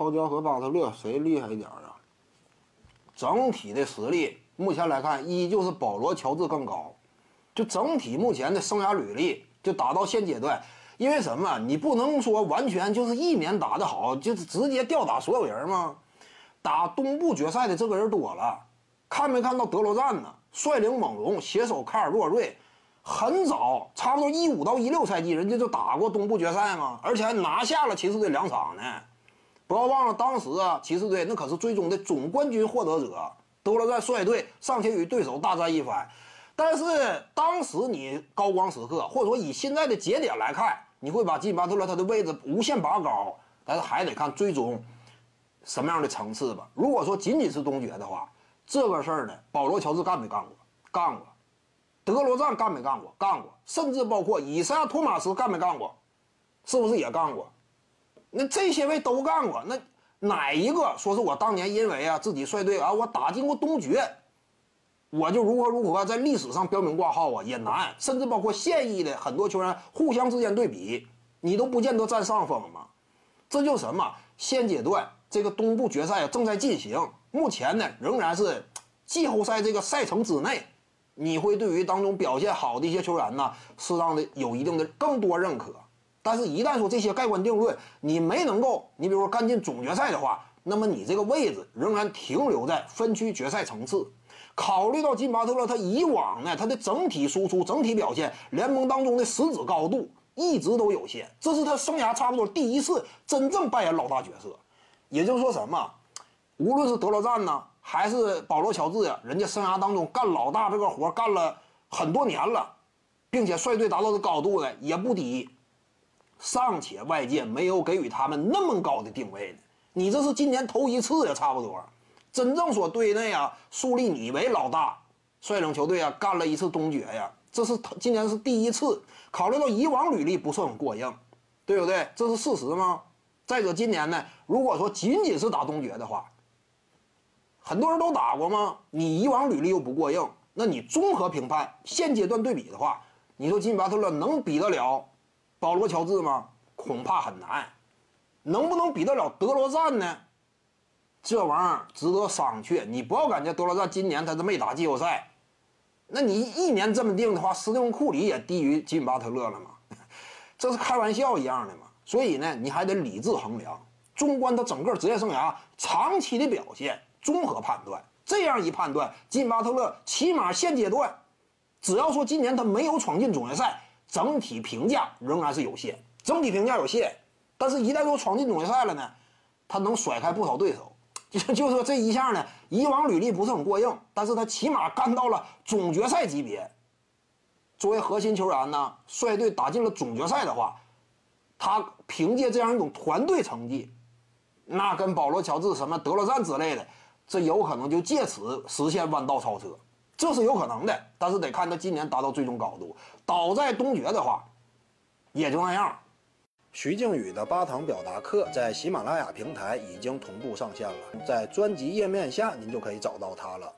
泡椒和巴特勒谁厉害一点啊？整体的实力目前来看，依旧是保罗·乔治更高。就整体目前的生涯履历，就打到现阶段，因为什么？你不能说完全就是一年打得好，就是直接吊打所有人吗？打东部决赛的这个人多了，看没看到德罗赞呢？率领猛龙携手卡尔洛瑞，很早，差不多一五到一六赛季，人家就打过东部决赛嘛，而且还拿下了骑士队两场呢。不要忘了，当时啊，骑士队那可是最终的总冠军获得者，德罗赞率队上前与对手大战一番。但是当时你高光时刻，或者说以现在的节点来看，你会把金巴特勒他的位置无限拔高，但是还得看最终什么样的层次吧。如果说仅仅是东决的话，这个事儿呢，保罗乔治干没干过？干过。德罗赞干没干过？干过。甚至包括以赛亚托马斯干没干过？是不是也干过？那这些位都干过。那哪一个说是我当年因为啊自己率队啊我打进过东决？我就如何如何在历史上标明挂号啊，也难。甚至包括现役的很多球员互相之间对比，你都不见得占上风嘛。这就什么？现阶段这个东部决赛正在进行，目前呢仍然是季后赛这个赛程之内，你会对于当中表现好的一些球员呢，适当的有一定的更多认可。但是，一旦说这些盖棺定论，你没能够，你比如说干进总决赛的话，那么你这个位置仍然停留在分区决赛层次。考虑到金巴特勒他以往呢，他的整体输出、整体表现，联盟当中的实质高度一直都有限，这是他生涯差不多第一次真正扮演老大角色。也就是说什么，无论是德罗赞呢，还是保罗乔治呀，人家生涯当中干老大这个活干了很多年了，并且率队达到的高度呢也不低，尚且外界没有给予他们那么高的定位呢。你这是今年头一次呀，差不多。真正说队内啊，树立你为老大，率领球队啊干了一次东决呀，这是今年是第一次。考虑到以往履历不是很过硬，对不对？这是事实吗？再者，今年呢，如果说仅仅是打东决的话，很多人都打过吗？你以往履历又不过硬，那你综合评判现阶段对比的话，你说金巴特勒能比得了保罗乔治吗？恐怕很难。能不能比得了德罗赞呢？这玩意儿值得商榷。你不要感觉德罗赞今年他是没打季后赛，那你一年这么定的话，斯蒂芬库里也低于金巴特勒了吗？这是开玩笑一样的嘛。所以呢，你还得理智衡量，纵观他整个职业生涯长期的表现，综合判断。这样一判断，金巴特勒起码现阶段，只要说今年他没有闯进总决赛，整体评价仍然是有限。整体评价有限，但是一旦说闯进总决赛了呢，他能甩开不少对手。就就说这一项呢，以往履历不是很过硬，但是他起码干到了总决赛级别。作为核心球员呢，率队打进了总决赛的话，他凭借这样一种团队成绩，那跟保罗·乔治、什么德罗赞之类的，这有可能就借此实现弯道超车，这是有可能的。但是得看他今年达到最终高度，倒在东决的话，也就那样。徐静宇的八堂表达课在喜马拉雅平台已经同步上线了，在专辑页面下您就可以找到它了。